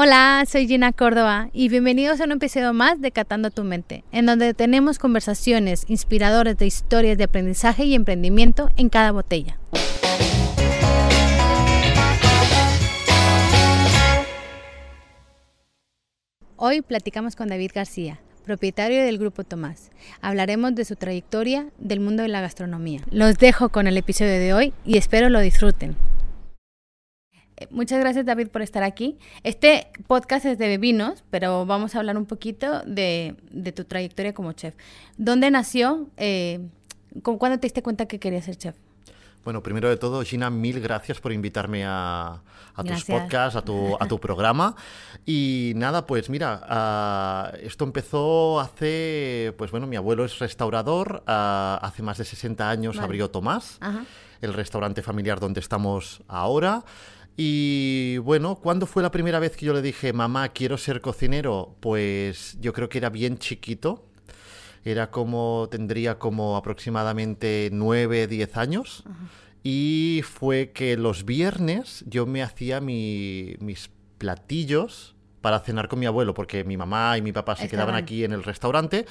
Hola, soy Gina Córdoba y bienvenidos a un episodio más de Catando tu Mente, en donde tenemos conversaciones inspiradoras de historias de aprendizaje y emprendimiento en cada botella. Hoy platicamos con David García, propietario del Grupo Tomás. Hablaremos de su trayectoria del mundo de la gastronomía. Los dejo con el episodio de hoy y espero lo disfruten. Eh, muchas gracias David por estar aquí. Este podcast es de vinos, pero vamos a hablar un poquito de, tu trayectoria como chef. ¿Dónde nació? Eh, ¿Cuándo te diste cuenta que querías ser chef? Bueno, primero de todo, Gina, mil gracias por invitarme a, tus podcasts, a tu, a tu programa. Y nada, pues mira, ah, esto empezó hace, pues bueno, mi abuelo es restaurador, ah, hace más de 60 años abrió Tomás, el restaurante familiar donde estamos ahora. Y bueno, ¿cuándo fue la primera vez que yo le dije, mamá, quiero ser cocinero? Pues yo creo que era bien chiquito. Era como, tendría como aproximadamente 9, 10 años. Y fue que los viernes yo me hacía mis platillos para cenar con mi abuelo, porque mi mamá y mi papá se quedaban aquí en el restaurante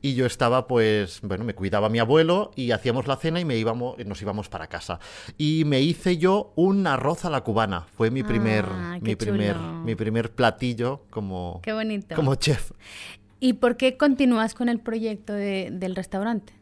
y yo estaba, pues, bueno, me cuidaba mi abuelo y hacíamos la cena y me íbamos, nos íbamos para casa. Y me hice yo un arroz a la cubana. Fue mi primer, ah, mi primer, mi primer platillo como, como chef. ¿Y por qué continúas con el proyecto del restaurante?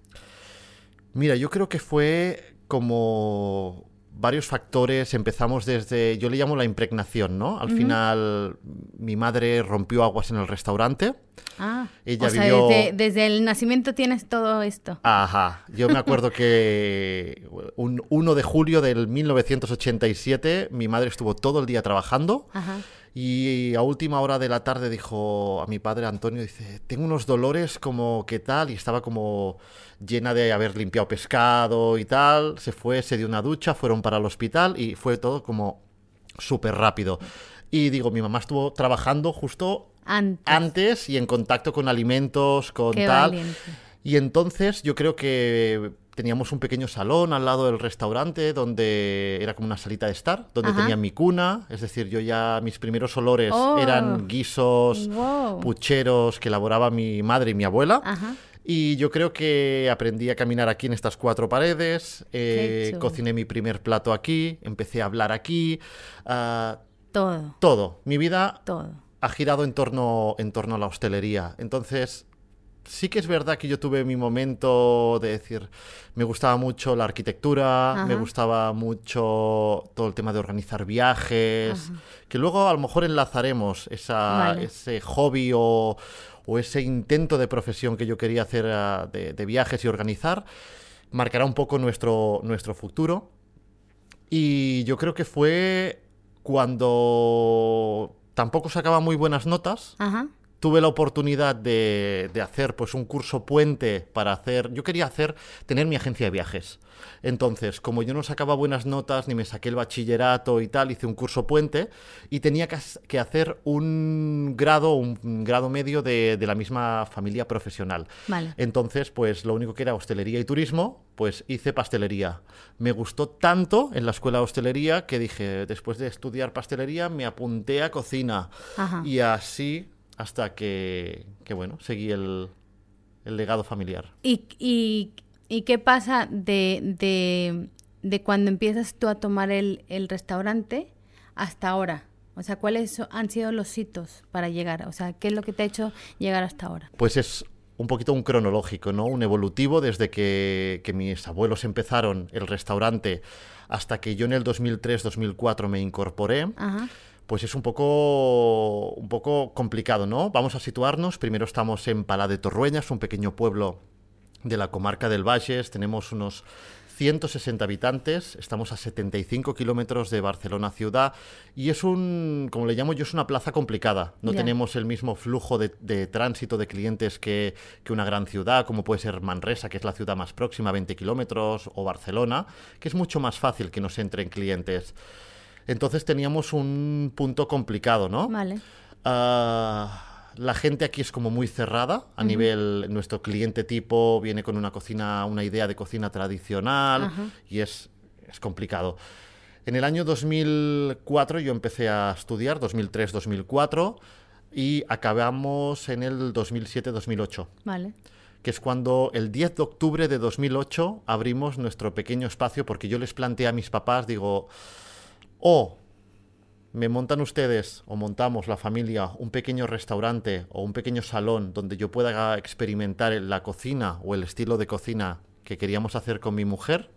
Mira, yo creo que fue como varios factores. Empezamos desde, yo le llamo la impregnación, ¿no? Al final mi madre rompió aguas en el restaurante. Ah, Ella o sea, desde, el nacimiento tienes todo esto. Ajá, yo me acuerdo que un 1 de julio del 1987 mi madre estuvo todo el día trabajando. Ajá y a última hora de la tarde dijo a mi padre Antonio, dice, tengo unos dolores como que tal, y estaba como llena de haber limpiado pescado y tal, se fue, se dio una ducha, fueron para el hospital y fue todo como súper rápido. Y digo, mi mamá estuvo trabajando justo antes, y en contacto con alimentos, con tal. Y entonces yo creo que teníamos un pequeño salón al lado del restaurante donde era como una salita de estar, donde tenía mi cuna, es decir, yo ya mis primeros olores oh. eran guisos, pucheros que elaboraba mi madre y mi abuela. Y yo creo que aprendí a caminar aquí en estas cuatro paredes, eh, cociné mi primer plato aquí, empecé a hablar aquí. Ah, todo. Todo. Mi vida todo. ha girado en torno, en torno a la hostelería. Entonces, sí que es verdad que yo tuve mi momento de decir, me gustaba mucho la arquitectura, me gustaba mucho todo el tema de organizar viajes, que luego a lo mejor enlazaremos ese hobby o, ese intento de profesión que yo quería hacer ah, de, viajes y organizar, marcará un poco nuestro, nuestro futuro. Y yo creo que fue cuando tampoco sacaba muy buenas notas tuve la oportunidad de, hacer pues un curso puente para hacer. Yo quería hacer, tener mi agencia de viajes. Entonces, como yo no sacaba buenas notas, ni me saqué el bachillerato y tal, hice un curso puente y tenía que, hacer un grado, un grado medio de, la misma familia profesional. Entonces, pues lo único que era hostelería y turismo, pues hice pastelería. Me gustó tanto en la escuela de hostelería que dije, después de estudiar pastelería, me apunté a cocina. Y así hasta que, bueno, seguí el, legado familiar. ¿Y, qué pasa de, cuando empiezas tú a tomar el, restaurante hasta ahora? O sea, ¿cuáles han sido los hitos para llegar? O sea, ¿qué es lo que te ha hecho llegar hasta ahora? Pues es un poquito un cronológico, ¿no? Un evolutivo desde que, que mis abuelos empezaron el restaurante hasta que yo en el 2003-2004 me incorporé. Ajá pues es un poco, un poco complicado, ¿no? Vamos a situarnos. Primero estamos en Palá de Torrueñas, un pequeño pueblo de la comarca del Valles. Tenemos unos 160 habitantes, estamos a 75 kilómetros de Barcelona ciudad y es un, como le llamo yo, es una plaza complicada. No tenemos el mismo flujo de, tránsito de clientes que, que, una gran ciudad, como puede ser Manresa, que es la ciudad más próxima, 20 kilómetros, o Barcelona, que es mucho más fácil que nos entren clientes. Entonces teníamos un punto complicado, ¿no? Vale. Ah, la gente aquí es como muy cerrada a nivel nuestro cliente tipo viene con una cocina una idea de cocina tradicional y es, es complicado En el año 2004 yo empecé a estudiar, 2003-2004, y acabamos en el 2007-2008. Vale. Que es cuando el 10 de octubre de 2008 abrimos nuestro pequeño espacio, porque yo les planteé a mis papás, digo, o me montan ustedes o montamos la familia un pequeño restaurante o un pequeño salón donde yo pueda experimentar la cocina o el estilo de cocina que queríamos hacer con mi mujer,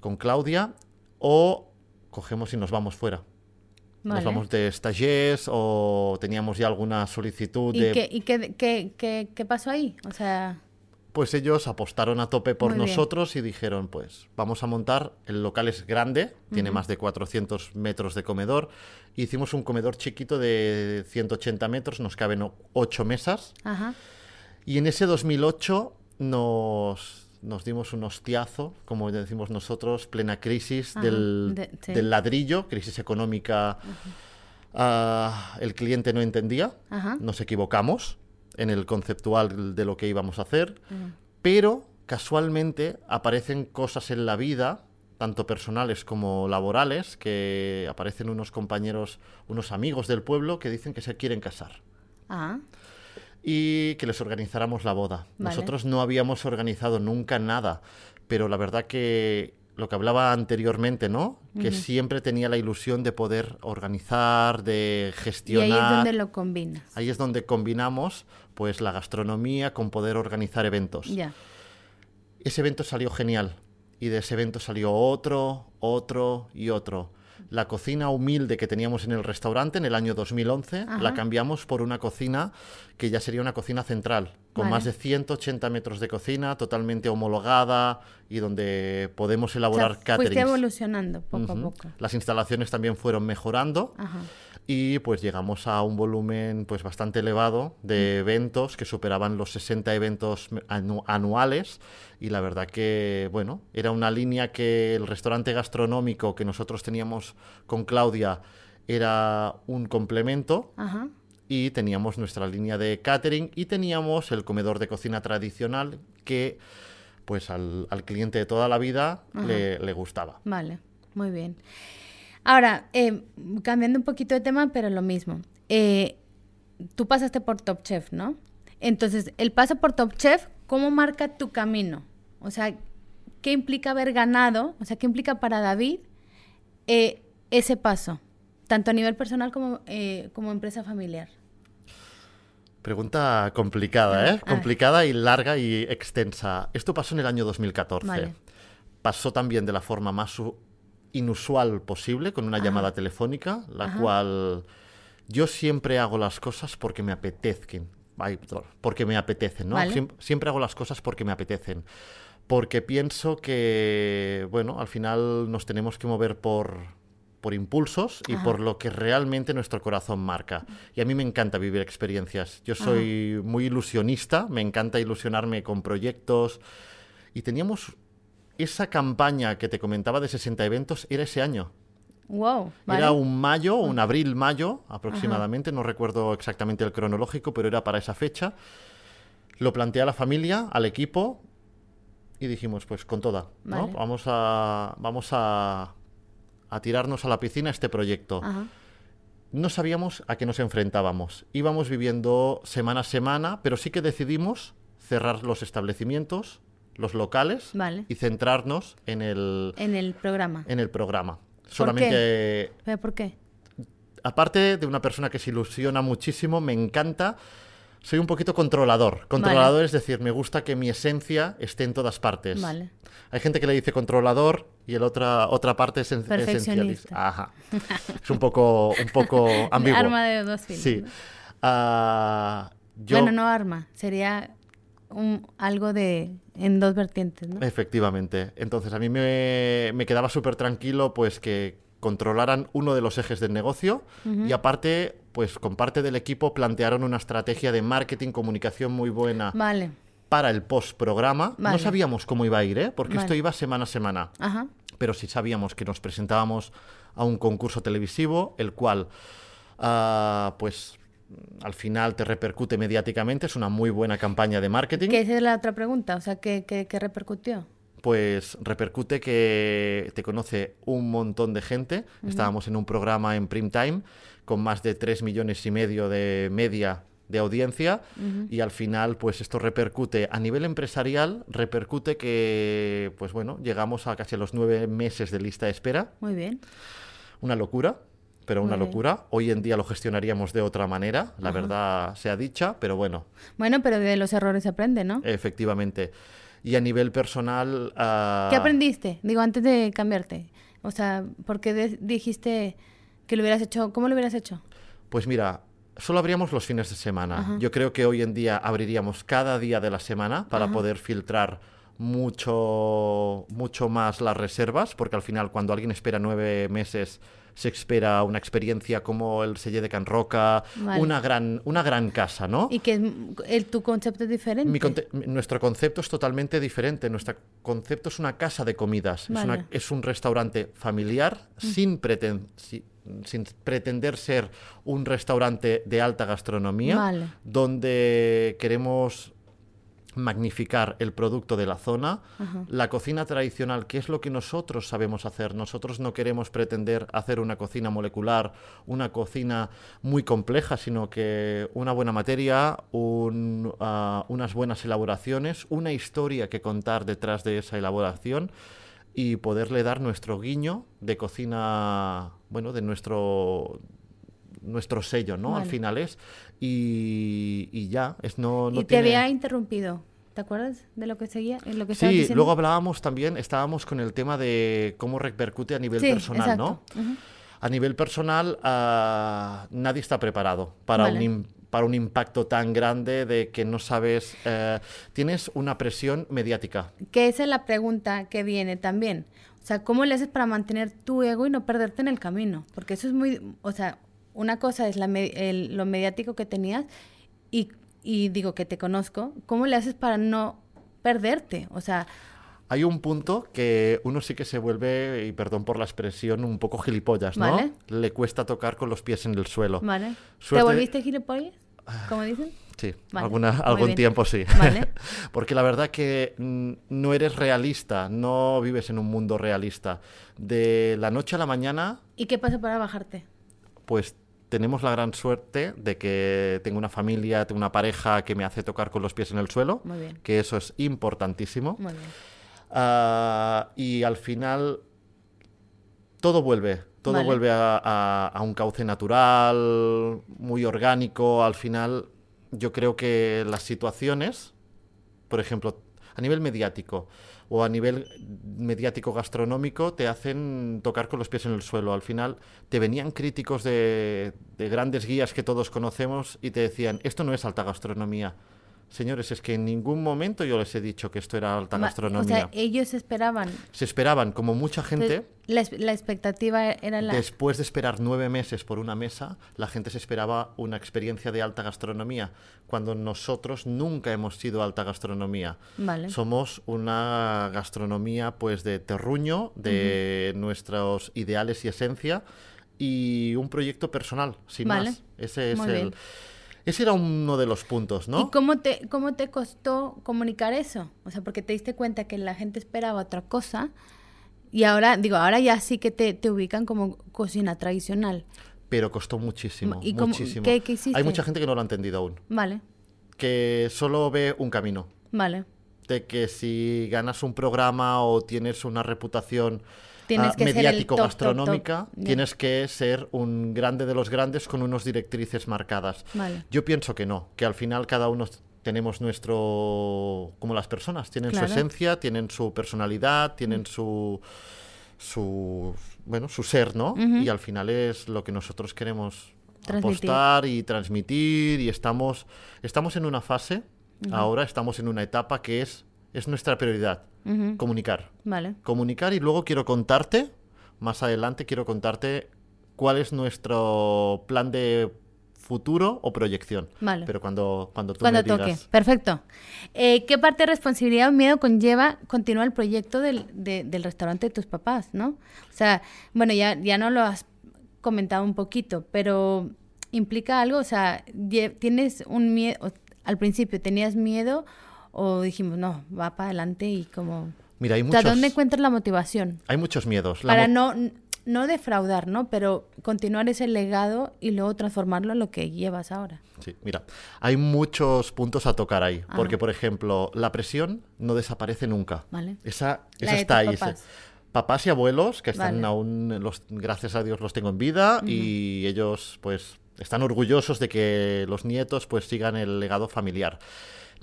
con Claudia, o cogemos y nos vamos fuera. Nos vamos de stagiaires o teníamos ya alguna solicitud ¿Y de... Qué, ¿Y qué, qué, qué, pasó ahí? O sea... Pues ellos apostaron a tope por nosotros y dijeron, pues vamos a montar, el local es grande, tiene más de 400 metros de comedor, hicimos un comedor chiquito de 180 metros, nos caben 8 mesas, y en ese 2008 nos, nos dimos un hostiazo, como decimos nosotros, plena crisis del, ladrillo, crisis económica, ah, el cliente no entendía, nos equivocamos en el conceptual de lo que íbamos a hacer, pero casualmente aparecen cosas en la vida, tanto personales como laborales, que aparecen unos compañeros, unos amigos del pueblo que dicen que se quieren casar. Ah. Y que les organizáramos la boda. Nosotros no habíamos organizado nunca nada, pero la verdad que lo que hablaba anteriormente, ¿no? Que siempre tenía la ilusión de poder organizar, de gestionar. Y ahí es donde lo combinas. Ahí es donde combinamos, pues, la gastronomía con poder organizar eventos. Ya. Ese evento salió genial. Y de ese evento salió otro, otro y otro. La cocina humilde que teníamos en el restaurante en el año 2011 la cambiamos por una cocina que ya sería una cocina central, con más de 180 metros de cocina, totalmente homologada y donde podemos elaborar o Fuiste evolucionando poco a poco. Las instalaciones también fueron mejorando. Y pues llegamos a un volumen pues bastante elevado de eventos que superaban los 60 eventos anuales y la verdad que bueno era una línea que el restaurante gastronómico que nosotros teníamos con Claudia era un complemento y teníamos nuestra línea de catering y teníamos el comedor de cocina tradicional que pues al, cliente de toda la vida le, gustaba. Vale, muy bien. Ahora, eh, cambiando un poquito de tema, pero lo mismo. Eh, tú pasaste por Top Chef, ¿no? Entonces, el paso por Top Chef, ¿cómo marca tu camino? O sea, ¿qué implica haber ganado? O sea, ¿qué implica para David eh, ese paso? Tanto a nivel personal como, como empresa familiar. Pregunta complicada, ¿eh? Complicada y larga y extensa. Esto pasó en el año 2014. Pasó también de la forma más inusual posible, con una llamada telefónica, la cual yo siempre hago las cosas porque me apetezcan. porque me apetecen, ¿no? siempre hago las cosas porque me apetecen. Porque pienso que, bueno, al final nos tenemos que mover por, por impulsos y por lo que realmente nuestro corazón marca. Y a mí me encanta vivir experiencias. Yo soy muy ilusionista, me encanta ilusionarme con proyectos. Y teníamos esa campaña que te comentaba de 60 eventos, era ese año. Wow, Era un mayo, un abril-mayo aproximadamente, no recuerdo exactamente el cronológico, pero era para esa fecha. Lo planteé a la familia, al equipo, y dijimos, pues con toda, ¿no? Vamos a, vamos a a tirarnos a la piscina este proyecto. No sabíamos a qué nos enfrentábamos. Íbamos viviendo semana a semana, pero sí que decidimos cerrar los establecimientos, los locales y centrarnos en el en el programa. En el programa. Solamente ¿Pero por qué? Aparte de una persona que se ilusiona muchísimo, me encanta soy un poquito controlador. Controlador es decir, me gusta que mi esencia esté en todas partes. Vale. Hay gente que le dice controlador y el otra otra parte es esencialista. Ajá. es un poco un poco ambiguo. Arma de dos filos. Sí. Ah, bueno, no arma, sería un, algo de en dos vertientes, ¿no? Efectivamente. Entonces a mí me, me quedaba súper tranquilo pues que controlaran uno de los ejes del negocio y aparte, pues con parte del equipo plantearon una estrategia de marketing, comunicación muy buena vale. para el post-programa. No sabíamos cómo iba a ir, ¿eh? porque esto iba semana a semana. Pero sí sabíamos que nos presentábamos a un concurso televisivo, el cual, ah, pues al final te repercute mediáticamente, es una muy buena campaña de marketing. Esa es la otra pregunta, o sea, ¿qué, qué, qué repercutió? pues repercute que te conoce un montón de gente. Estábamos en un programa en prime time con más de 3 millones y medio de media de audiencia y al final pues esto repercute a nivel empresarial, repercute que pues bueno, llegamos a casi los nueve meses de lista de espera. Muy bien. Una locura, pero una locura. Hoy en día lo gestionaríamos de otra manera, la verdad sea dicha, pero bueno. Bueno, pero de los errores se aprende, ¿no? Efectivamente. Y a nivel personal... Ah, ¿Qué aprendiste? Digo, antes de cambiarte. O sea, ¿por qué dijiste que lo hubieras hecho? ¿Cómo lo hubieras hecho? Pues mira, solo abríamos los fines de semana. Yo creo que hoy en día abriríamos cada día de la semana para poder filtrar mucho, mucho más las reservas, porque al final cuando alguien espera nueve meses se espera una experiencia como el Selle de Can Roca, una, gran, una gran casa, ¿no? ¿Y que el, tu concepto es diferente? nuestro concepto es totalmente diferente. Nuestro concepto es una casa de comidas. Es, un restaurante familiar sin, sin pretender ser un restaurante de alta gastronomía, donde queremos magnificar el producto de la zona, la cocina tradicional, que es lo que nosotros sabemos hacer. Nosotros no queremos pretender hacer una cocina molecular, una cocina muy compleja, sino que una buena materia, ah, unas buenas elaboraciones, una historia que contar detrás de esa elaboración y poderle dar nuestro guiño de cocina, bueno, de nuestro nuestro sello, ¿no? Al final es. Y, ya, es no, y te había interrumpido. ¿Te acuerdas de lo que seguía? Lo que sí, luego hablábamos también, estábamos con el tema de cómo repercute a nivel personal, ¿no? A nivel personal, ah, nadie está preparado para un para un impacto tan grande de que no sabes, eh, tienes una presión mediática. Que esa es la pregunta que viene también. O sea, ¿cómo le haces para mantener tu ego y no perderte en el camino? Porque eso es muy, o sea, una cosa es la, lo mediático que tenías y, y, digo que te conozco, ¿cómo le haces para no perderte? O sea... Hay un punto que uno sí que se vuelve, y perdón por la expresión, un poco gilipollas, ¿no? Le cuesta tocar con los pies en el suelo. Vale. ¿Te volviste gilipollas? ¿Cómo dicen? Sí, alguna, algún tiempo sí. Vale. Porque la verdad que mm, no eres realista, no vives en un mundo realista. De la noche a la mañana... ¿Y qué pasa para bajarte? Pues tenemos la gran suerte de que tengo una familia, tengo una pareja que me hace tocar con los pies en el suelo, que eso es importantísimo. Ah, y al final todo vuelve, todo vuelve a, un cauce natural, muy orgánico. Al final yo creo que las situaciones, por ejemplo, a nivel mediático, o a nivel mediático gastronómico te hacen tocar con los pies en el suelo. Al final te venían críticos de, de grandes guías que todos conocemos y te decían, esto no es alta gastronomía. Señores, es que en ningún momento yo les he dicho que esto era alta gastronomía. O sea, ellos esperaban. Se esperaban, como mucha gente. La, expectativa era la. Después de esperar nueve meses por una mesa, la gente se esperaba una experiencia de alta gastronomía, cuando nosotros nunca hemos sido alta gastronomía. Vale. Somos una gastronomía, pues, de terruño, de nuestros ideales y esencia, y un proyecto personal, sin más. Ese es el. Ese era uno de los puntos, ¿no? ¿Y cómo te, cómo te costó comunicar eso? O sea, porque te diste cuenta que la gente esperaba otra cosa y ahora, digo, ahora ya sí que te, te ubican como cocina tradicional. Pero costó muchísimo, ¿Y muchísimo. ¿qué, hiciste? Hay mucha gente que no lo ha entendido aún. Vale. Que solo ve un camino. Vale. De que si ganas un programa o tienes una reputación tienes que mediático gastronómica, tienes que ser un grande de los grandes con unas directrices marcadas. Yo pienso que no, que al final cada uno tenemos nuestro como las personas, tienen su esencia, tienen su personalidad, tienen su su bueno, su ser, ¿no? Y al final es lo que nosotros queremos apostar y transmitir y estamos estamos en una fase ahora estamos en una etapa que es es nuestra prioridad. Comunicar. Vale. Comunicar y luego quiero contarte, más adelante quiero contarte cuál es nuestro plan de futuro o proyección. Vale. Pero cuando, cuando tú cuando me toque. Perfecto. Eh, ¿Qué parte de responsabilidad o miedo conlleva continuar el proyecto del, del restaurante de tus papás, no? O sea, bueno, ya, ya no lo has comentado un poquito, pero implica algo, o sea, tienes un miedo, al principio tenías miedo o dijimos, no, va para adelante y como... Mira, hay muchos... ¿dónde encuentras la motivación? Hay muchos miedos. Para no, no defraudar, ¿no? Pero continuar ese legado y luego transformarlo en lo que llevas ahora. Sí, mira, hay muchos puntos a tocar ahí. Porque, por ejemplo, la presión no desaparece nunca. Vale. Esa, esa está ahí. Papás. y abuelos que están aún, los, gracias a Dios los tengo en vida y ellos pues están orgullosos de que los nietos pues sigan el legado familiar.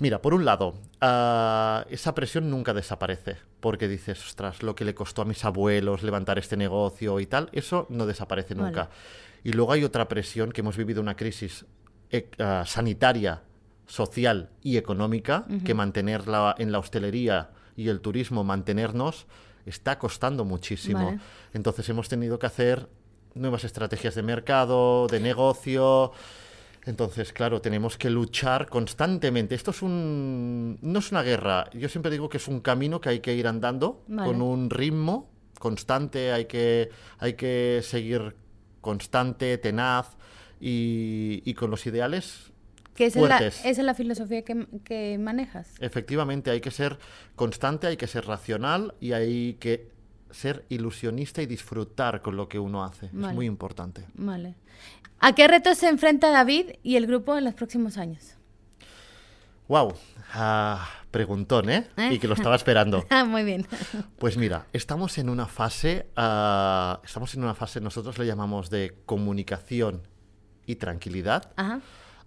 Mira, por un lado, ah, esa presión nunca desaparece, porque dices, ostras, lo que le costó a mis abuelos levantar este negocio y tal, eso no desaparece nunca. Y luego hay otra presión, que hemos vivido una crisis ah, sanitaria, social y económica, que mantenerla en la hostelería y el turismo, mantenernos, está costando muchísimo. Entonces hemos tenido que hacer nuevas estrategias de mercado, de negocio. Entonces, claro, tenemos que luchar constantemente. Esto es un no es una guerra. Yo siempre digo que es un camino que hay que ir andando con un ritmo constante. Hay que hay que seguir constante, tenaz y, con los ideales que esa, es la, esa es la filosofía que, que, manejas. Efectivamente, hay que ser constante, hay que ser racional y hay que ser ilusionista y disfrutar con lo que uno hace. Es muy importante. Vale. ¿A qué retos se enfrenta David y el grupo en los próximos años? Wow, ah, preguntón, ¿eh? ¿eh? Y que lo estaba esperando. ah, muy bien. Pues mira, estamos en una fase, uh, estamos en una fase, nosotros le llamamos de comunicación y tranquilidad. Ajá.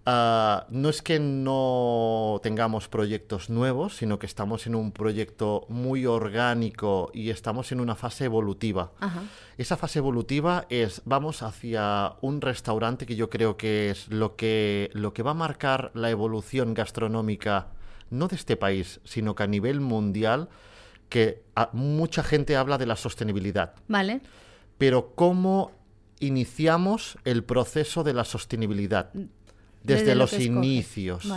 Ah, no es que no tengamos proyectos nuevos, sino que estamos en un proyecto muy orgánico y estamos en una fase evolutiva. Esa fase evolutiva es, vamos hacia un restaurante que yo creo que es lo que, lo que va a marcar la evolución gastronómica, no de este país, sino que a nivel mundial, que mucha gente habla de la sostenibilidad. Vale. Pero ¿cómo iniciamos el proceso de la sostenibilidad? Desde, los inicios.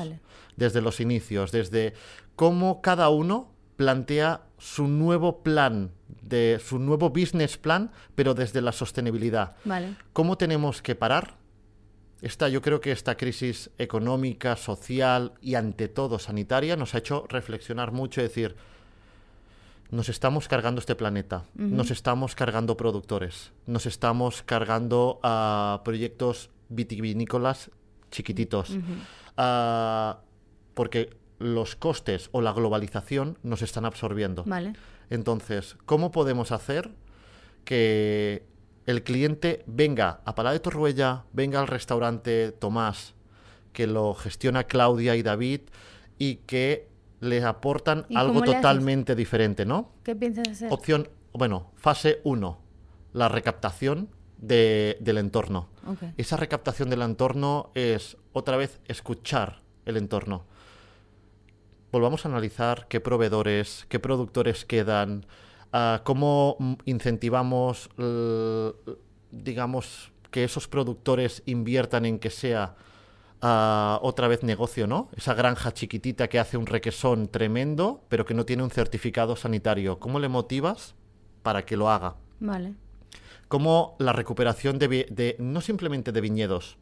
Desde los inicios, desde cómo cada uno plantea su nuevo plan, de su nuevo business plan, pero desde la sostenibilidad. ¿Cómo tenemos que parar? Esta, yo creo que esta crisis económica, social y ante todo sanitaria nos ha hecho reflexionar mucho y decir, nos estamos cargando este planeta, nos estamos cargando productores, nos estamos cargando a proyectos vitivinícolas chiquititos. Ah, porque los costes o la globalización nos están absorbiendo. Vale. Entonces, ¿cómo podemos hacer que el cliente venga a Palá de Torruella, venga al restaurante Tomás, que lo gestiona Claudia y David, y que le aportan algo totalmente diferente, ¿no? ¿Qué piensas hacer? Opción, bueno, fase 1, la recaptación del entorno. Esa recaptación del entorno es otra vez escuchar el entorno. Volvamos a analizar qué proveedores, qué productores quedan, ah, cómo incentivamos, digamos, que esos productores inviertan en que sea ah, otra vez negocio, ¿no? Esa granja chiquitita que hace un requesón tremendo, pero que no tiene un certificado sanitario. ¿Cómo le motivas para que lo haga? Vale como la recuperación de, no simplemente de viñedos,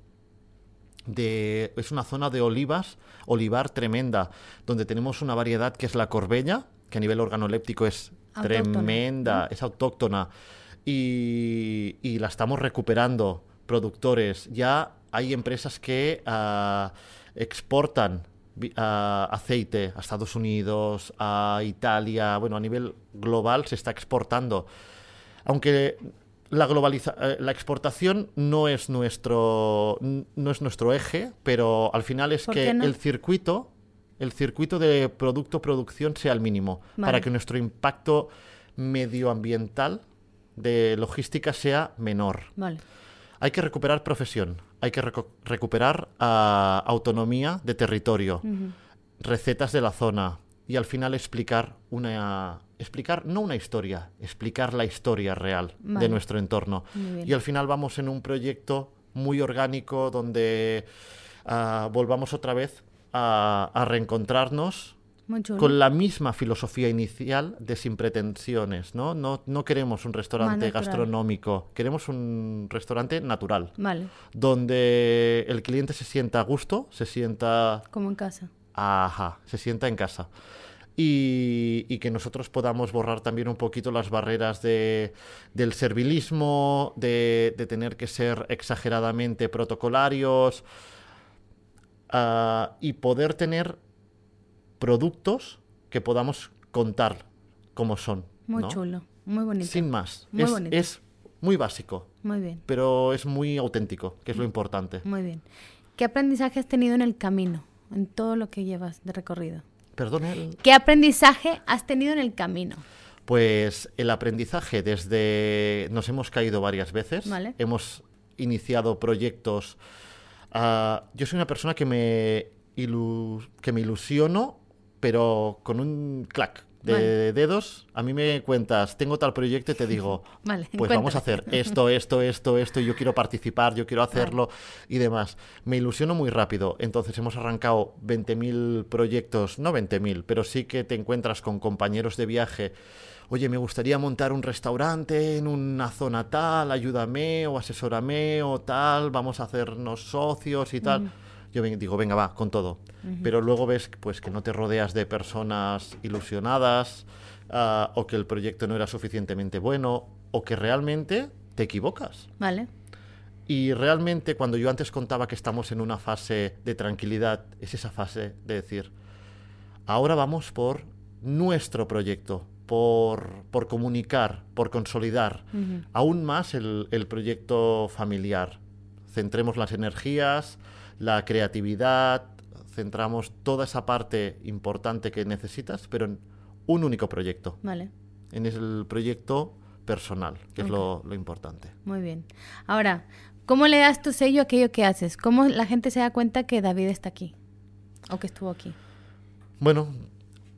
de, es una zona de olivas, olivar tremenda, donde tenemos una variedad que es la corbeña, que a nivel organoléptico es tremenda, es autóctona, y, la estamos recuperando, productores. Ya hay empresas que ah, exportan ah, aceite a Estados Unidos, a Italia, bueno, a nivel global se está exportando. Aunque la, globaliza eh, la exportación no es, nuestro, no es nuestro eje, pero al final es que el circuito, el circuito de producto-producción sea el mínimo, para que nuestro impacto medioambiental de logística sea menor. Hay que recuperar profesión, hay que recuperar ah, autonomía de territorio, recetas de la zona y al final explicar una, explicar no una historia, explicar la historia real de nuestro entorno. Y al final vamos en un proyecto muy orgánico donde ah, volvamos otra vez a, reencontrarnos con la misma filosofía inicial de sin pretensiones, ¿no? No, no queremos un restaurante gastronómico, queremos un restaurante natural. Donde el cliente se sienta a gusto, se sienta... Como en casa. Ajá, se sienta en casa. y, que nosotros podamos borrar también un poquito las barreras de, del servilismo, de, tener que ser exageradamente protocolarios ah, y poder tener productos que podamos contar como son. Muy chulo, muy bonito. Sin más. es, es muy básico. Muy bien. Pero es muy auténtico, que es lo importante. Muy bien. ¿Qué aprendizaje has tenido en el camino, en todo lo que llevas de recorrido? Perdón. ¿Qué aprendizaje has tenido en el camino? Pues el aprendizaje desde... Nos hemos caído varias veces. Hemos iniciado proyectos... Ah, yo soy una persona que me, que me ilusiono, pero con un clac de dedos, a mí me cuentas, tengo tal proyecto y te digo, pues vamos a hacer esto, esto, esto, esto, y yo quiero participar, yo quiero hacerlo y demás. Me ilusiono muy rápido, entonces hemos arrancado 20.000 proyectos, no 20.000, pero sí que te encuentras con compañeros de viaje. Oye, me gustaría montar un restaurante en una zona tal, ayúdame o asesórame o tal, vamos a hacernos socios y tal yo digo, venga, va, con todo. Pero luego ves pues, que no te rodeas de personas ilusionadas ah, o que el proyecto no era suficientemente bueno o que realmente te equivocas. Vale. Y realmente cuando yo antes contaba que estamos en una fase de tranquilidad, es esa fase de decir, ahora vamos por nuestro proyecto, por, por comunicar, por consolidar aún más el, el proyecto familiar. Centremos las energías, la creatividad, centramos toda esa parte importante que necesitas, pero en un único proyecto. Vale. En el proyecto personal, que es lo, importante. Muy bien. Ahora, ¿cómo le das tu sello a aquello que haces? ¿Cómo la gente se da cuenta que David está aquí? ¿O que estuvo aquí? Bueno,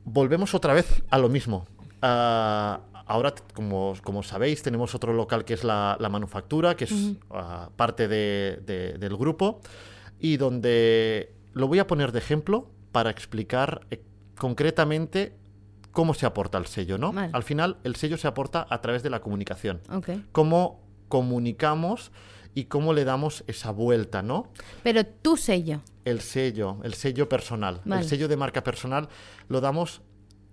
volvemos otra vez a lo mismo. Ah, ahora, como, como, sabéis, tenemos otro local que es la, manufactura, que es ah, parte del grupo y donde lo voy a poner de ejemplo para explicar eh, concretamente cómo se aporta el sello, ¿no? Al final, el sello se aporta a través de la comunicación. Cómo comunicamos y cómo le damos esa vuelta, ¿no? Pero tu sello. El sello, el sello personal. El sello de marca personal lo damos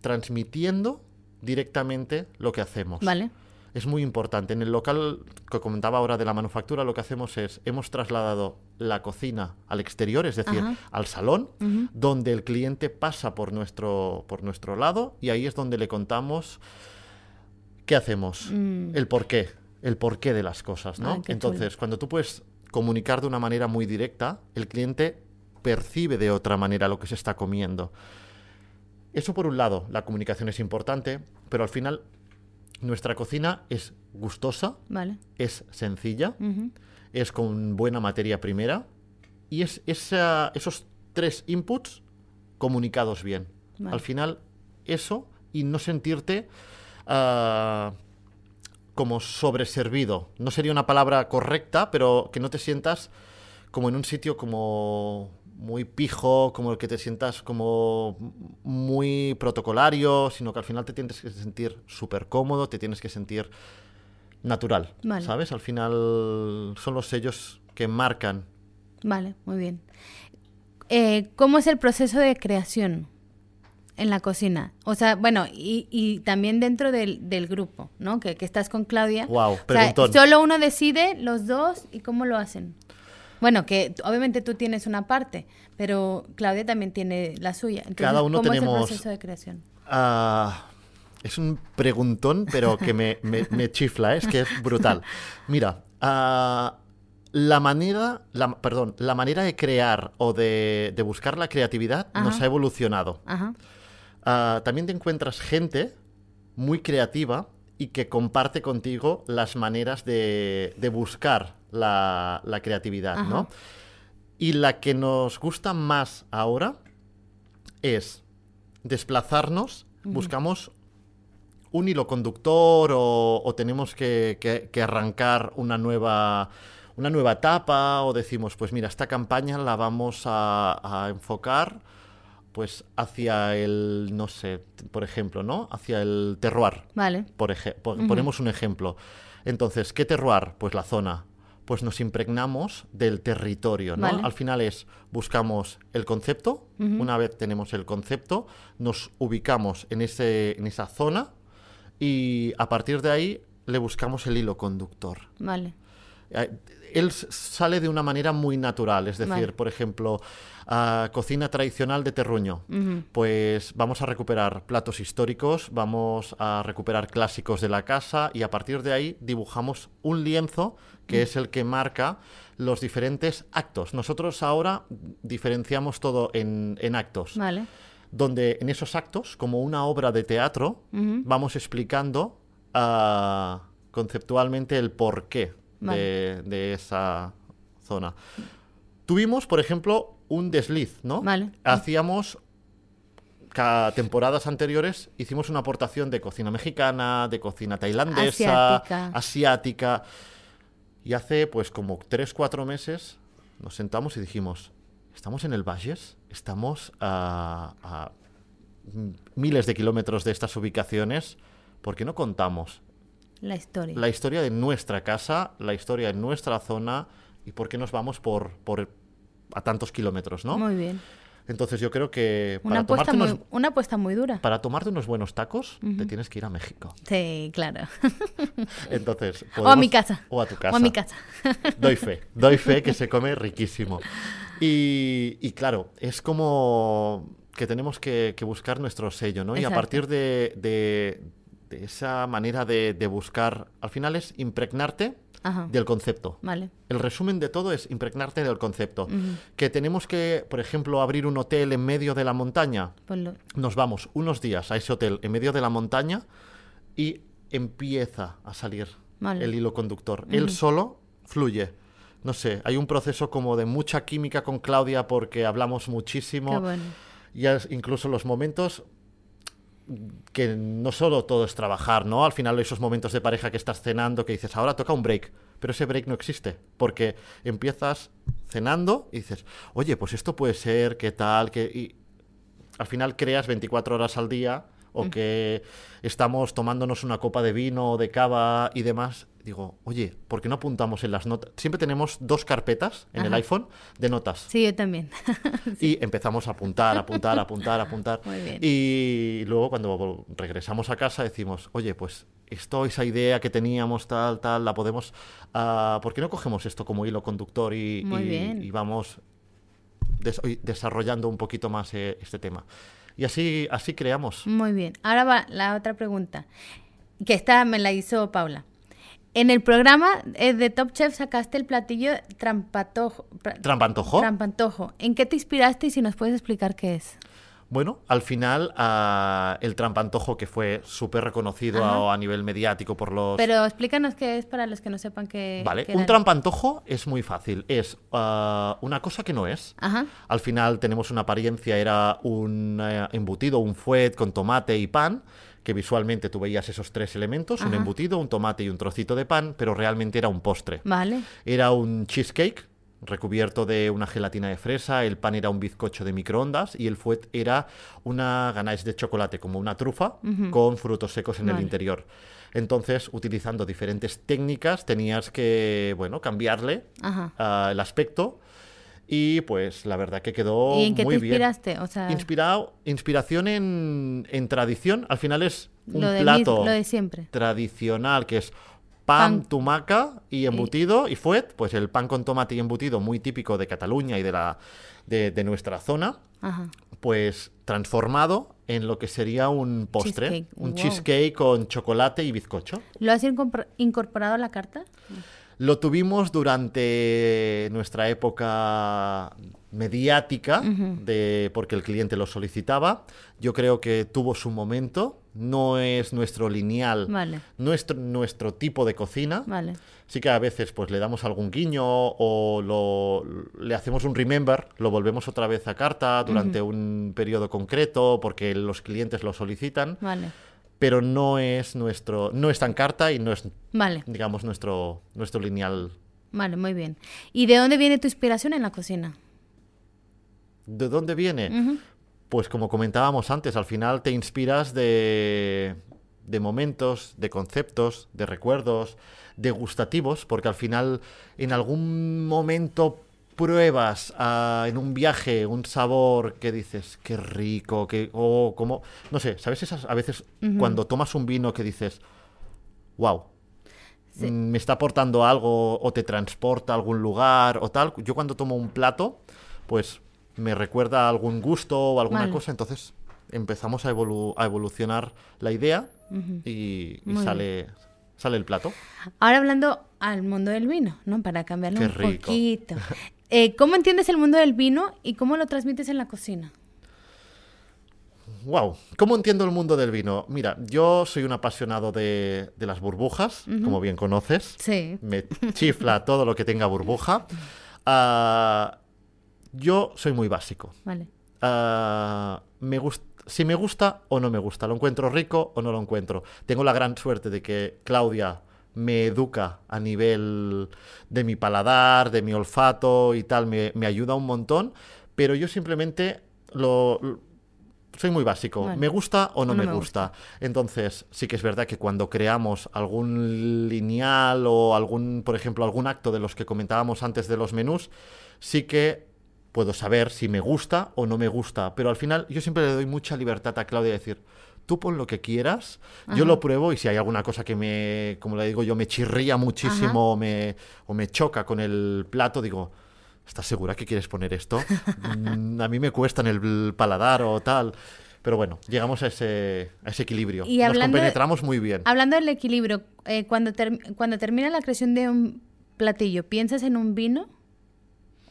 transmitiendo directamente lo que hacemos. Vale es muy importante. En el local que comentaba ahora de la manufactura, lo que hacemos es, hemos trasladado la cocina al exterior, es decir, al salón, donde el cliente pasa por nuestro, por nuestro lado y ahí es donde le contamos qué hacemos, mm. el porqué, el porqué de las cosas, ¿no? Entonces, cuando tú puedes comunicar de una manera muy directa, el cliente percibe de otra manera lo que se está comiendo. Eso por un lado, la comunicación es importante, pero al final nuestra cocina es gustosa, es sencilla, es con buena materia primera y es esos tres inputs comunicados bien. Al final, eso y no sentirte ah, como sobreservido. No sería una palabra correcta, pero que no te sientas como en un sitio como muy pijo, como el que te sientas como muy protocolario, sino que al final te tienes que sentir súper cómodo, te tienes que sentir natural, ¿sabes? Al final son los sellos que marcan. Vale, muy bien. Eh, ¿Cómo es el proceso de creación en la cocina? O sea, bueno, y, también dentro del, grupo, ¿no? Que, estás con Claudia. Wow, solo uno decide, los dos, ¿y cómo lo hacen? Bueno, que obviamente tú tienes una parte, pero Claudia también tiene la suya. Entonces, Cada uno ¿cómo tenemos... es el proceso de creación? Ah, es un preguntón, pero que me, chifla, ¿eh? es que es brutal. Mira, ah, la manera, la, perdón, la manera de crear o de, buscar la creatividad nos ha evolucionado. Ah, también te encuentras gente muy creativa y que comparte contigo las maneras de, de buscar la, creatividad, ¿no? Y la que nos gusta más ahora es desplazarnos, buscamos un hilo conductor o, tenemos que, arrancar una nueva, una nueva etapa o decimos, pues mira, esta campaña la vamos a, enfocar pues hacia el, no sé, por ejemplo, ¿no? Hacia el terroir. Vale. Por ejemplo, ponemos un ejemplo. Entonces, ¿qué terroir? Pues la zona pues nos impregnamos del territorio, ¿no? Al final es, buscamos el concepto, una vez tenemos el concepto, nos ubicamos en, ese, en esa zona y a partir de ahí le buscamos el hilo conductor. Vale. Él sale de una manera muy natural, es decir, por ejemplo, cocina tradicional de terruño, pues vamos a recuperar platos históricos, vamos a recuperar clásicos de la casa y a partir de ahí dibujamos un lienzo que es el que marca los diferentes actos. Nosotros ahora diferenciamos todo en, actos. Donde en esos actos, como una obra de teatro, vamos explicando ah, conceptualmente el porqué de, esa zona. Tuvimos, por ejemplo, un desliz, ¿no? Vale. Hacíamos cada temporadas anteriores hicimos una aportación de cocina mexicana, de cocina tailandesa, asiática. Y hace pues como tres, cuatro meses nos sentamos y dijimos, estamos en el Valles, estamos a, miles de kilómetros de estas ubicaciones, ¿por qué no contamos la historia. La historia de nuestra casa, la historia de nuestra zona y por qué nos vamos por, por a tantos kilómetros, ¿no? Muy bien. Entonces yo creo que una apuesta, muy, una apuesta muy dura. Para tomarte unos buenos tacos te tienes que ir a México. Sí, claro. Entonces, o a mi casa. O a tu casa. O a mi casa. doy fe, doy fe que se come riquísimo. Y, claro, es como que tenemos que, buscar nuestro sello, ¿no? Y a partir de, esa manera de, buscar, al final es impregnarte del concepto. Vale. El resumen de todo es impregnarte del concepto. Que tenemos que, por ejemplo, abrir un hotel en medio de la montaña. Nos vamos unos días a ese hotel en medio de la montaña y empieza a salir el hilo conductor. Él solo fluye. No sé, hay un proceso como de mucha química con Claudia porque hablamos muchísimo. Y incluso los momentos que no solo todo es trabajar, ¿no? Al final esos momentos de pareja que estás cenando, que dices, ahora toca un break, pero ese break no existe, porque empiezas cenando y dices, oye, pues esto puede ser, ¿qué tal? que Y al final creas 24 horas al día o mm. que estamos tomándonos una copa de vino o de cava y demás digo, oye, ¿por qué no apuntamos en las notas? Siempre tenemos dos carpetas en el iPhone de notas. Sí, yo también. Y empezamos a apuntar, apuntar, apuntar, apuntar. Muy bien. Y luego cuando regresamos a casa decimos, oye, pues esto, esa idea que teníamos, tal, tal, la podemos... Uh, ¿Por qué no cogemos esto como hilo conductor y, y, vamos desarrollando un poquito más eh, este tema? Y así, así creamos. Muy bien. Ahora va la otra pregunta, que esta me la hizo Paula. En el programa eh, de Top Chef sacaste el platillo trampatojo. ¿Trampantojo? Trampantojo. ¿En qué te inspiraste y si nos puedes explicar qué es? Bueno, al final uh, el trampantojo que fue súper reconocido a, nivel mediático por los... Pero explícanos qué es para los que no sepan qué... Vale, un trampantojo es muy fácil, es uh, una cosa que no es. Ajá. Al final tenemos una apariencia, era un uh, embutido, un fuet con tomate y pan que visualmente tú veías esos tres elementos, un embutido, un tomate y un trocito de pan, pero realmente era un postre. Vale. Era un cheesecake recubierto de una gelatina de fresa, el pan era un bizcocho de microondas y el fuet era una ganache de chocolate, como una trufa, con frutos secos en el interior. Entonces, utilizando diferentes técnicas, tenías que, bueno, cambiarle el aspecto y pues la verdad que quedó ¿Y en qué muy te inspiraste? O sea... Inspirado, inspiración en, en, tradición. Al final es un plato lo de siempre. tradicional que es pan, tumaca y embutido y, fuet. Pues el pan con tomate y embutido muy típico de Cataluña y de, la, de, nuestra zona. Pues transformado en lo que sería un postre. Un cheesecake con chocolate y bizcocho. ¿Lo has incorporado a la carta? Lo tuvimos durante nuestra época mediática, de, porque el cliente lo solicitaba. Yo creo que tuvo su momento. No es nuestro lineal, nuestro, nuestro tipo de cocina. Sí que a veces pues le damos algún guiño o lo, le hacemos un remember, lo volvemos otra vez a carta durante un periodo concreto porque los clientes lo solicitan. Vale pero no es nuestro, no está en carta y no es, digamos, nuestro, nuestro lineal. Vale, muy bien. ¿Y de dónde viene tu inspiración en la cocina? ¿De dónde viene? Pues como comentábamos antes, al final te inspiras de, de momentos, de conceptos, de recuerdos, de gustativos, porque al final en algún momento pruebas ah, en un viaje un sabor que dices, qué rico, que, o como, no sé, ¿sabes? Esas, a veces cuando tomas un vino que dices, wow, mm, me está aportando algo o te transporta a algún lugar o tal. Yo cuando tomo un plato, pues me recuerda algún gusto o alguna cosa, entonces empezamos a, evolucionar la idea y, sale, sale el plato. Ahora hablando al mundo del vino, ¿no? Para cambiarlo un poquito. Eh, ¿Cómo entiendes el mundo del vino y cómo lo transmites en la cocina? Wow, ¿cómo entiendo el mundo del vino? Mira, yo soy un apasionado de, las burbujas, como bien conoces. Sí. Me chifla todo lo que tenga burbuja. Ah, yo soy muy básico. Vale. Ah, me gusta si me gusta o no me gusta, lo encuentro rico o no lo encuentro. Tengo la gran suerte de que Claudia me educa a nivel de mi paladar, de mi olfato y tal, me, ayuda un montón, pero yo simplemente lo, soy muy básico. ¿Me gusta o no, me, gusta? Entonces, sí que es verdad que cuando creamos algún lineal o algún, por ejemplo, algún acto de los que comentábamos antes de los menús, sí que puedo saber si me gusta o no me gusta. Pero al final yo siempre le doy mucha libertad a Claudia de decir, tú pon lo que quieras, yo lo pruebo y si hay alguna cosa que me, como le digo yo, me chirría muchísimo o me, o me choca con el plato, digo, ¿estás segura que quieres poner esto? Mm, a mí me cuesta en el paladar o tal. Pero bueno, llegamos a ese, a ese equilibrio. Y Nos compenetramos muy bien. Hablando del equilibrio, eh, cuando, cuando termina la creación de un platillo, ¿piensas en un vino?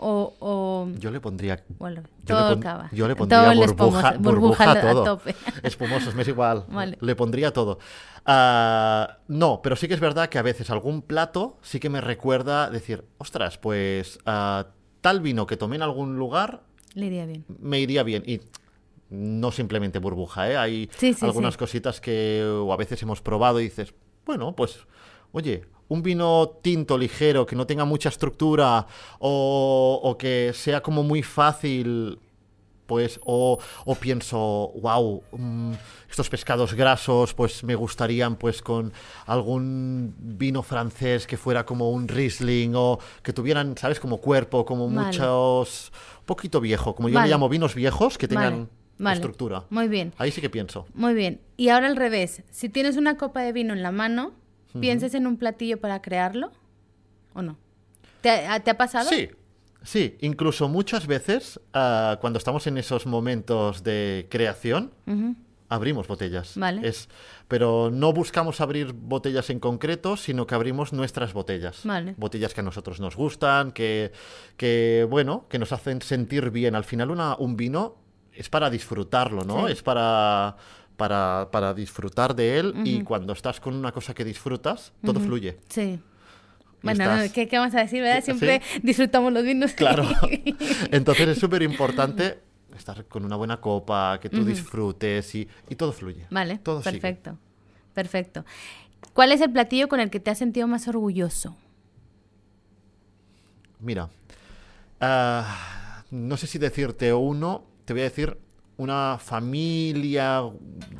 O, Yo le pondría. Bueno, todo yo, le pondría burbuja, burbuja, todo. Espumosos, me es igual. Le pondría todo. Ah, no, pero sí que es verdad que a veces algún plato sí que me recuerda decir, ostras, pues uh, tal vino que tomé en algún lugar. Le iría bien. Me iría bien. Y no simplemente burbuja, ¿eh? Hay algunas cositas que o a veces hemos probado y dices, bueno, pues, oye, un vino tinto ligero que no tenga mucha estructura o, que sea como muy fácil pues o, pienso wow mm, estos pescados grasos pues me gustarían pues con algún vino francés que fuera como un riesling o que tuvieran sabes como cuerpo como muchos un poquito viejo como yo me llamo vinos viejos que tengan estructura muy bien. Ahí sí que pienso. Muy bien. Y ahora al revés. Si tienes una copa de vino en la mano ¿Piensas en un platillo para crearlo o no? ¿Te, ha pasado? Sí, sí. Incluso muchas veces, ah, cuando estamos en esos momentos de creación, abrimos botellas. Vale. Es, pero no buscamos abrir botellas en concreto, sino que abrimos nuestras botellas. Vale. Botellas que a nosotros nos gustan, que, que bueno, que nos hacen sentir bien. Al final una, un vino es para disfrutarlo, ¿no? Es para para, disfrutar de él y cuando estás con una cosa que disfrutas, todo fluye. Sí. Bueno, ¿qué, vamos a decir? ¿verdad? Siempre disfrutamos los vinos. Claro. Entonces es súper importante estar con una buena copa, que tú disfrutes y, todo fluye. Vale, todo perfecto. Perfecto. ¿Cuál es el platillo con el que te has sentido más orgulloso? Mira, ah, no sé si decirte uno, te voy a decir una familia,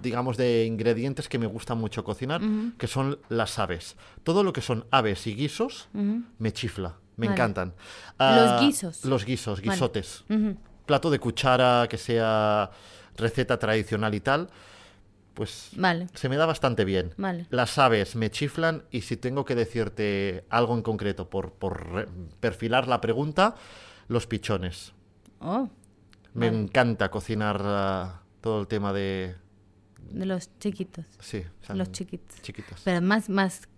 digamos, de ingredientes que me gusta mucho cocinar, que son las aves. Todo lo que son aves y guisos me chifla, me encantan. los ah, guisos. Los guisos, guisotes. Plato de cuchara que sea receta tradicional y tal. Pues se me da bastante bien. Las aves me chiflan y si tengo que decirte algo en concreto por, por perfilar la pregunta, los pichones. Oh, me encanta cocinar ah, todo el tema de... De los chiquitos. Sí. los chiquitos. Chiquitos. Pero más, más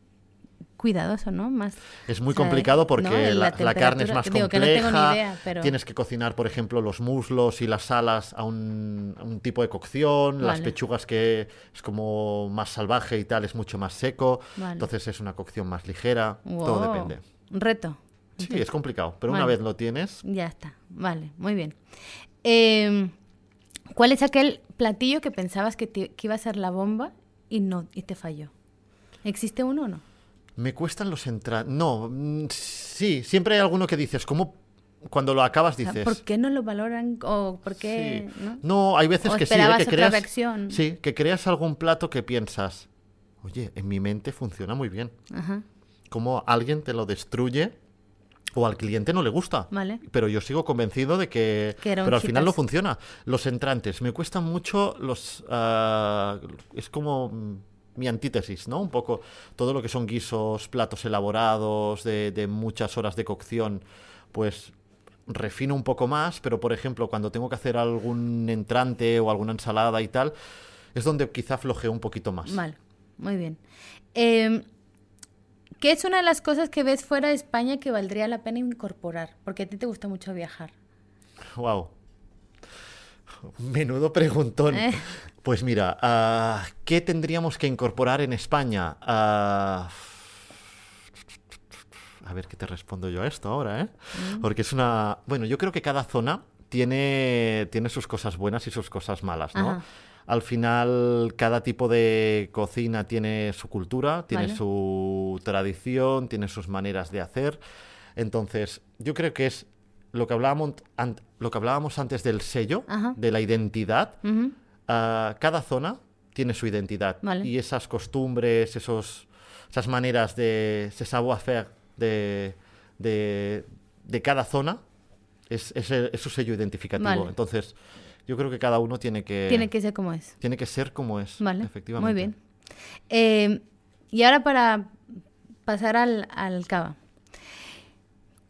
cuidadoso, ¿no? Más, es muy complicado porque la, carne es más compleja. Tienes que cocinar, por ejemplo, los muslos y las alas a un, tipo de cocción, las pechugas que es como más salvaje y tal, es mucho más seco. Entonces es una cocción más ligera. Todo depende. Un reto. Sí, es complicado, pero una vez lo tienes. Ya está. Vale, muy bien. Em, ¿Cuál es aquel platillo que pensabas que, iba a ser la bomba y no y te falló? ¿Existe uno o no? Me cuestan los entrar. No, mm, sí, siempre hay alguno que dices, ¿cómo cuando lo acabas dices. ¿Por qué no lo valoran? ¿O por qué, ¿no? hay veces que sí, ¿eh? que creas. Sí, que creas algún plato que piensas. oye, en mi mente funciona muy bien. Como alguien te lo destruye o al cliente no le gusta. Vale. Pero yo sigo convencido de que... pero al final no funciona. Los entrantes, me cuestan mucho los... Ah, es como mi antítesis, ¿no? Un poco todo lo que son guisos, platos elaborados, de, de muchas horas de cocción, pues refino un poco más, pero por ejemplo, cuando tengo que hacer algún entrante o alguna ensalada y tal, es donde quizá flojeo un poquito más. Vale, muy bien. Eh, ¿Qué es una de las cosas que ves fuera de España que valdría la pena incorporar? Porque a ti te gusta mucho viajar. Wow. Menudo preguntón. Eh. Pues mira, ah, ¿qué tendríamos que incorporar en España? Ah, a ver qué te respondo yo a esto ahora, ¿eh? Mm. Porque es una... Bueno, yo creo que cada zona tiene, tiene sus cosas buenas y sus cosas malas, ¿no? Al final, cada tipo de cocina tiene su cultura, tiene su tradición, tiene sus maneras de hacer. Entonces, yo creo que es lo que hablábamos, lo que hablábamos antes del sello, de la identidad. Ah, cada zona tiene su identidad. Y esas costumbres, esos, esas maneras de ese savoir-faire de, de, cada zona es, es, su sello identificativo. Entonces, yo creo que cada uno tiene que... Tiene que ser como es. Tiene que ser como es, vale. efectivamente. Muy bien. Eh, y ahora para pasar al, al cava.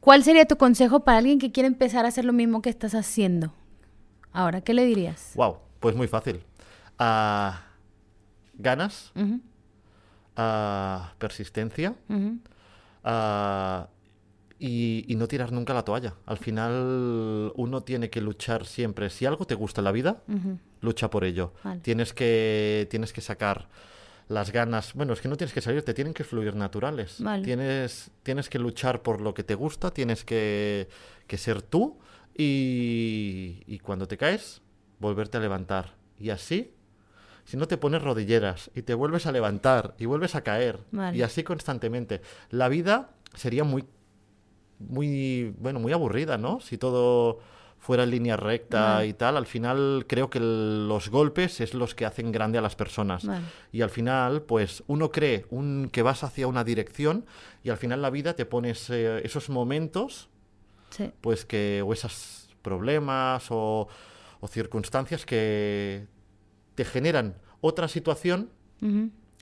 ¿Cuál sería tu consejo para alguien que quiere empezar a hacer lo mismo que estás haciendo? Ahora, ¿qué le dirías? Wow, pues muy fácil. Uh, ganas, uh, persistencia, uh, y, no tirar nunca la toalla. Al final uno tiene que luchar siempre. Si algo te gusta en la vida, lucha por ello. Tienes, que, tienes que sacar las ganas. Bueno, es que no tienes que salir, te tienen que fluir naturales. Tienes, tienes que luchar por lo que te gusta, tienes que, que ser tú y, y cuando te caes, volverte a levantar. Y así si no te pones rodilleras y te vuelves a levantar y vuelves a caer y así constantemente, la vida sería muy muy, bueno, muy aburrida, ¿no? Si todo fuera en línea recta y tal, al final creo que los golpes es los que hacen grande a las personas. Y al final, pues uno cree un, que vas hacia una dirección y al final la vida te pones esos momentos, pues que, o esos problemas o, circunstancias que te generan otra situación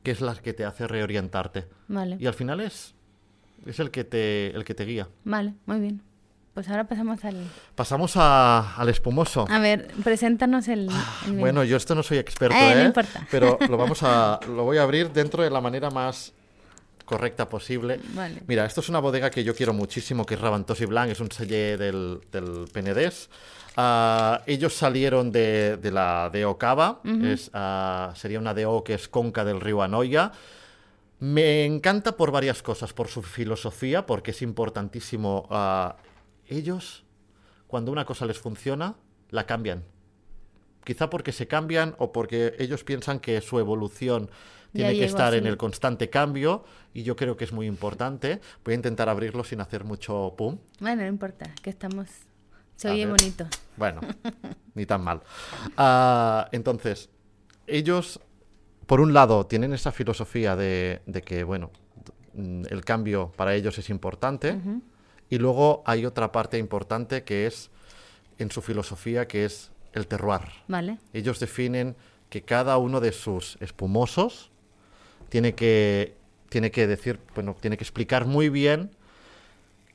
que es la que te hace reorientarte. Y al final es es el que te, el que te guía. Vale, muy bien. Pues ahora pasamos al... Pasamos al espumoso. A ver, preséntanos el, Bueno, yo esto no soy experto, eh, ¿eh? No importa. Pero lo, vamos a, lo voy a abrir dentro de la manera más correcta posible. Vale. Mira, esto es una bodega que yo quiero muchísimo, que es Rabantosi Blanc, es un sellé del, del Penedés. Ah, ellos salieron de, de la DO Cava, es, uh, sería una DO que es conca del río Anoia. Me encanta por varias cosas, por su filosofía, porque es importantísimo. a ellos, cuando una cosa les funciona, la cambian. Quizá porque se cambian o porque ellos piensan que su evolución tiene que estar en el constante cambio y yo creo que es muy importante. Voy a intentar abrirlo sin hacer mucho pum. Bueno, no importa, que estamos... Se oye bonito. Bueno, ni tan mal. Ah, entonces, ellos por un lado, tienen esa filosofía de, que, bueno, el cambio para ellos es importante. Y luego hay otra parte importante que es en su filosofía, que es el terroir. Vale. Ellos definen que cada uno de sus espumosos tiene que, tiene que decir, bueno, tiene que explicar muy bien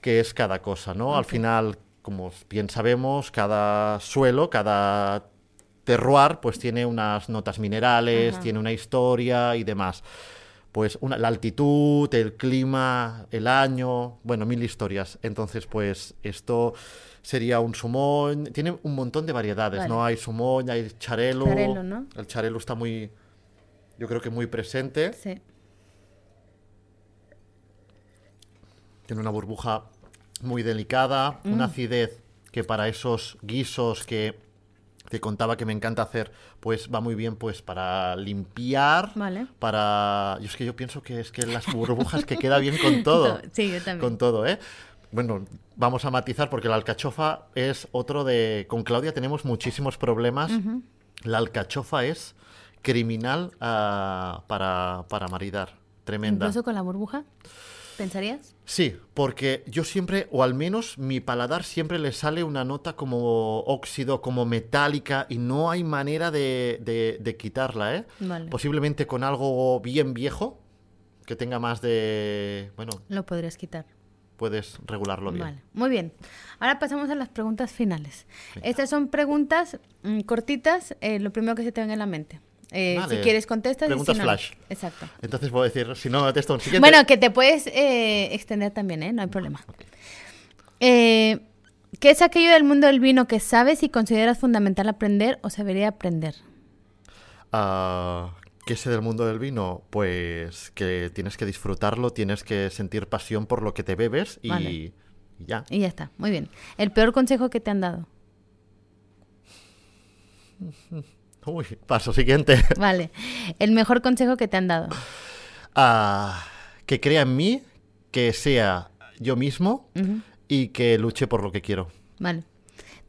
qué es cada cosa, ¿no? Al final, como bien sabemos, cada suelo, cada terroir pues tiene unas notas minerales, tiene una historia y demás. Pues una, la altitud, el clima, el año, bueno, mil historias. Entonces, pues esto sería un sumón. Tiene un montón de variedades, ¿no? Hay sumón, hay charelo. El charelo está muy, yo creo que muy presente. Sí. Tiene una burbuja muy delicada, una mm. acidez que para esos guisos que te contaba que me encanta hacer, pues va muy bien pues para limpiar, para... Yo es que yo pienso que es que las burbujas que queda bien con todo. Sí, yo también. Con todo, ¿eh? Bueno, vamos a matizar porque la alcachofa es otro de... Con Claudia tenemos muchísimos problemas. La alcachofa es criminal ah, para, para maridar. Tremenda. ¿Incluso con la burbuja? ¿Pensarías? Sí, porque yo siempre, o al menos mi paladar siempre le sale una nota como óxido, como metálica, y no hay manera de, de, quitarla, ¿eh? Posiblemente con algo bien viejo, que tenga más de... Bueno... Lo podrías quitar. Puedes regularlo bien. Vale, muy bien. Ahora pasamos a las preguntas finales. Estas son preguntas mm, cortitas, eh, lo primero que se te venga en la mente. Eh, si quieres contestas. Preguntas flash. Exacto. Entonces puedo decir, si no, texto un siguiente. Bueno, que te puedes eh, extender también, ¿eh? No hay problema. Eh, ¿Qué es aquello del mundo del vino que sabes y consideras fundamental aprender o se debería aprender? Uh, ¿Qué sé del mundo del vino? Pues que tienes que disfrutarlo, tienes que sentir pasión por lo que te bebes y, y ya. Y ya está, muy bien. ¿El peor consejo que te han dado? Uy, paso siguiente. Vale. El mejor consejo que te han dado. Ah, que crea en mí, que sea yo mismo y que luche por lo que quiero. Vale.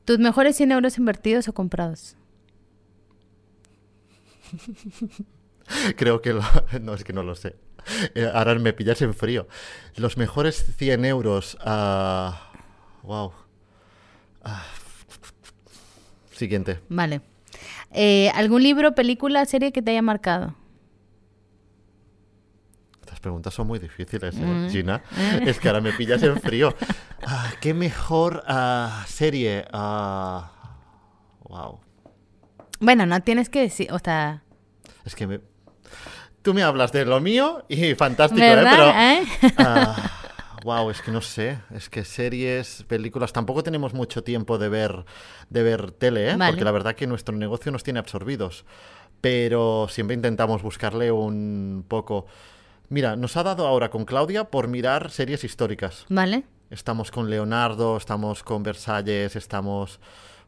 ¿Tus mejores 100 euros invertidos o comprados? Creo que lo... No, es que no lo sé. Eh, ahora me pillas en frío. Los mejores 100 euros... wow. Ah, siguiente. Vale. Eh, ¿Algún libro, película, serie que te haya marcado? Estas preguntas son muy difíciles, ¿eh, mm. Gina? es que ahora me pillas en frío. Ah, ¿Qué mejor ah, serie? wow. Ah, bueno, no tienes que decir, o sea... Es que me... Tú me hablas de lo mío y fantástico, ¿eh? Pero... ¿Eh? Wow, es que no sé, es que series, películas, tampoco tenemos mucho tiempo de ver, de ver tele, ¿eh? porque la verdad que nuestro negocio nos tiene absorbidos. Pero siempre intentamos buscarle un poco. Mira, nos ha dado ahora con Claudia por mirar series históricas. Vale. Estamos con Leonardo, estamos con Versalles, estamos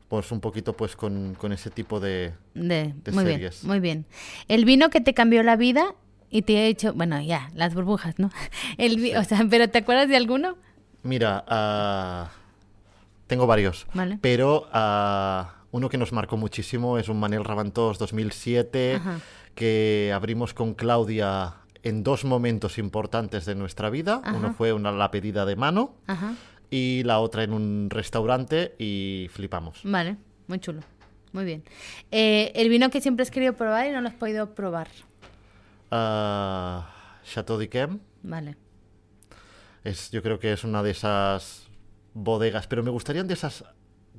pues un poquito pues con, ese tipo de, de, muy series. Bien, muy bien. El vino que te cambió la vida y te he dicho, bueno, ya, las burbujas, ¿no? El, O sea, pero ¿te acuerdas de alguno? Mira, ah, tengo varios. Vale. Pero ah, uno que nos marcó muchísimo es un Manel Rabantos 2007, que abrimos con Claudia en dos momentos importantes de nuestra vida. Uno fue una, la pedida de mano y la otra en un restaurante y flipamos. Vale, muy chulo. Muy bien. Eh, el vino que siempre has querido probar y no lo has podido probar. Uh, Chateau d'Yquem. Vale. Es, yo creo que es una de esas bodegas, pero me gustarían de esas...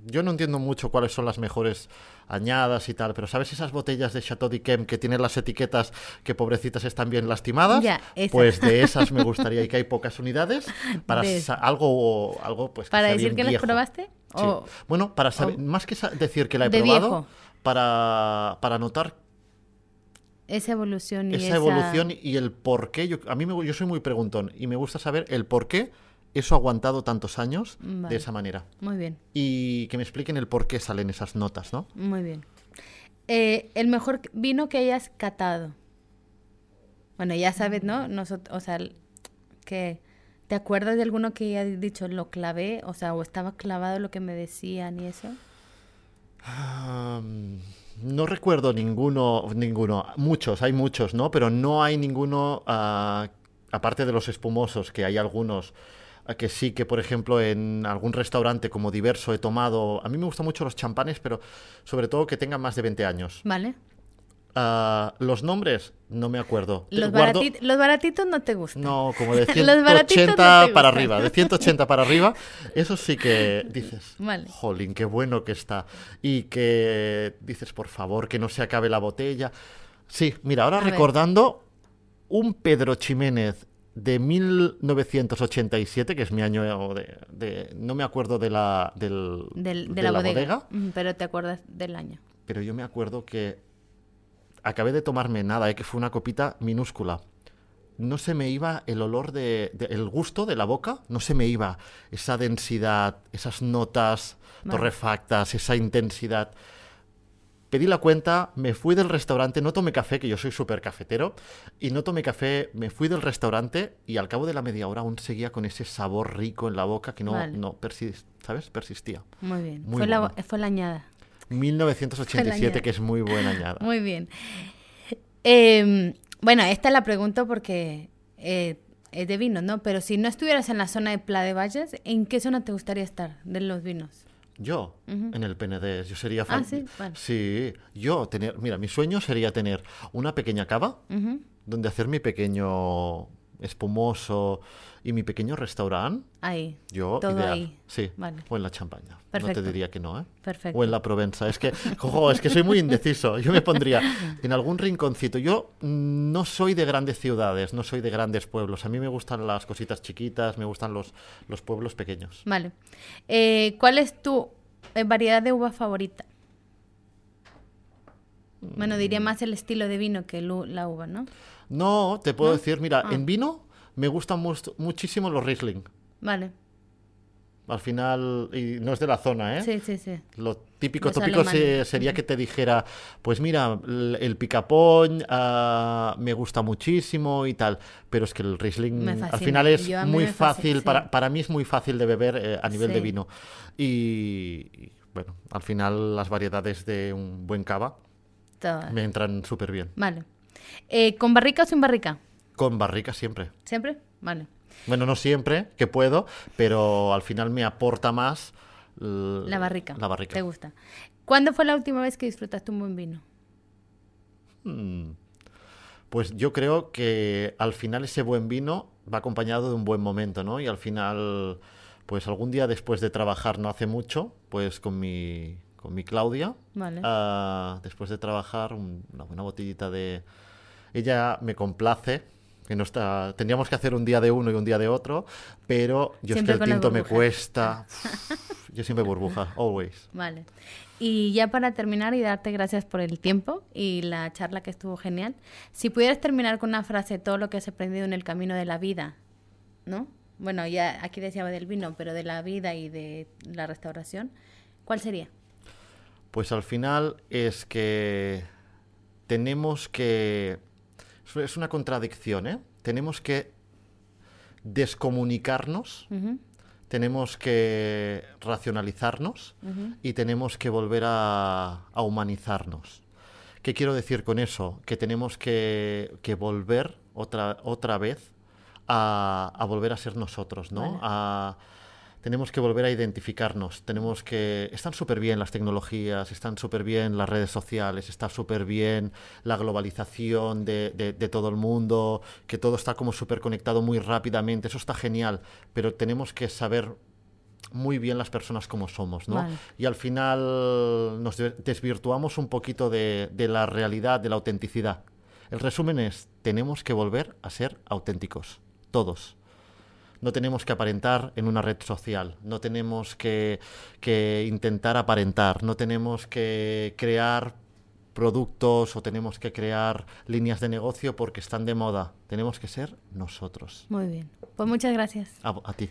Yo no entiendo mucho cuáles son las mejores añadas y tal, pero ¿sabes esas botellas de Chateau d'Yquem que tienen las etiquetas que pobrecitas están bien lastimadas? pues de esas me gustaría y que hay pocas unidades para algo algo pues para decir que las probaste bueno para saber más que decir que la he probado para para notar esa evolución y esa, evolución y el por qué. Yo, a mí me, yo soy muy preguntón y me gusta saber el por qué eso ha aguantado tantos años de esa manera. Muy bien. Y que me expliquen el por qué salen esas notas, ¿no? Muy bien. Eh, el mejor vino que hayas catado. Bueno, ya sabes, ¿no? Nosotros, o sea, que ¿te acuerdas de alguno que hayas dicho lo clavé? O sea, o estaba clavado lo que me decían y eso. No recuerdo ninguno, ninguno, muchos, hay muchos, ¿no? Pero no hay ninguno, ah, aparte de los espumosos, que hay algunos ah, que sí que, por ejemplo, en algún restaurante como diverso he tomado. A mí me gustan mucho los champanes, pero sobre todo que tengan más de 20 años. Vale. Uh, los nombres, no me acuerdo. Los, baratitos no te gustan. No, como de 180 para arriba, de 180 para arriba, eso sí que dices, vale. jolín, qué bueno que está. Y que dices, por favor, que no se acabe la botella. Sí, mira, ahora recordando un Pedro Ximénez de 1987, que es mi año de... no me acuerdo de la, del, de, la, bodega, pero te acuerdas del año. Pero yo me acuerdo que acabé de tomarme nada, eh, que fue una copita minúscula. No se me iba el olor de, el gusto de la boca, no se me iba esa densidad, esas notas torrefactas, esa intensidad. Pedí la cuenta, me fui del restaurante, no tomé café, que yo soy súper cafetero, y no tomé café, me fui del restaurante y al cabo de la media hora aún seguía con ese sabor rico en la boca que no, no ¿sabes? persistía. Muy bien. fue, la, fue la añada. 1987, que es muy buena añada. Muy bien. Em, bueno, esta la pregunto porque eh, es de vino, ¿no? Pero si no estuvieras en la zona de Pla de Valles, ¿en qué zona te gustaría estar de los vinos? Yo, en el PND, yo sería fan. Ah, sí, Sí, yo tener, mira, mi sueño sería tener una pequeña cava donde hacer mi pequeño espumoso y mi pequeño restaurante. Ahí. Yo, todo ideal. ahí. Sí. O en la champaña. Perfecto. No te diría que no, ¿eh? Perfecto. O en la Provenza. Es que, cojo, es que soy muy indeciso. Yo me pondría en algún rinconcito. Yo no soy de grandes ciudades, no soy de grandes pueblos. A mí me gustan las cositas chiquitas, me gustan los, los pueblos pequeños. Vale. Eh, ¿Cuál es tu eh, variedad de uva favorita? Bueno, diría mm. más el estilo de vino que la uva, ¿no? No, te puedo decir, mira, ah. en vino me gustan muchísimo los Riesling. Vale. Al final, y no es de la zona, ¿eh? Sí, sí, sí. Lo típico tópico sería que te dijera, pues mira, el, picapón ah, me gusta muchísimo y tal, pero es que el Riesling al final es muy fácil, para, para, mí es muy fácil de beber eh, a nivel de vino. Y, bueno, al final las variedades de un buen cava me entran súper bien. Vale. Eh, ¿Con barrica o sin barrica? Con barrica siempre. ¿Siempre? Vale. Bueno, no siempre, que puedo, pero al final me aporta más la barrica. La barrica. ¿Te gusta? ¿Cuándo fue la última vez que disfrutaste un buen vino? Hmm. Pues yo creo que al final ese buen vino va acompañado de un buen momento, ¿no? Y al final, pues algún día después de trabajar no hace mucho, pues con mi, con mi Claudia, vale. Ah, después de trabajar, una buena botellita de... Ella me complace que no está, tendríamos que hacer un día de uno y un día de otro, pero yo es que el tinto me cuesta, yo siempre burbuja, always. Vale. Y ya para terminar y darte gracias por el tiempo y la charla que estuvo genial, si pudieras terminar con una frase todo lo que has aprendido en el camino de la vida, ¿no? Bueno, ya aquí decía del vino, pero de la vida y de la restauración, ¿cuál sería? Pues al final es que tenemos que es una contradicción, ¿eh? Tenemos que descomunicarnos, tenemos que racionalizarnos y tenemos que volver a, humanizarnos. ¿Qué quiero decir con eso? Que tenemos que, volver otra, otra vez a, volver a ser nosotros, ¿no? Tenemos que volver a identificarnos, tenemos que... Están súper bien las tecnologías, están súper bien las redes sociales, está súper bien la globalización de, de, todo el mundo, que todo está como súper conectado muy rápidamente, eso está genial, pero tenemos que saber muy bien las personas como somos, ¿no? Y al final nos desvirtuamos un poquito de, de la realidad, de la autenticidad. El resumen es, tenemos que volver a ser auténticos, todos no tenemos que aparentar en una red social, no tenemos que, intentar aparentar, no tenemos que crear productos o tenemos que crear líneas de negocio porque están de moda. Tenemos que ser nosotros. Muy bien. Pues muchas gracias. A, ti.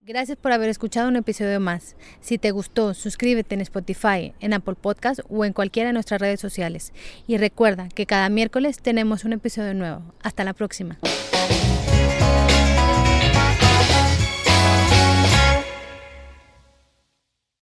Gracias por haber escuchado un episodio más. Si te gustó, suscríbete en Spotify, en Apple Podcast o en cualquiera de nuestras redes sociales. Y recuerda que cada miércoles tenemos un episodio nuevo. Hasta la próxima.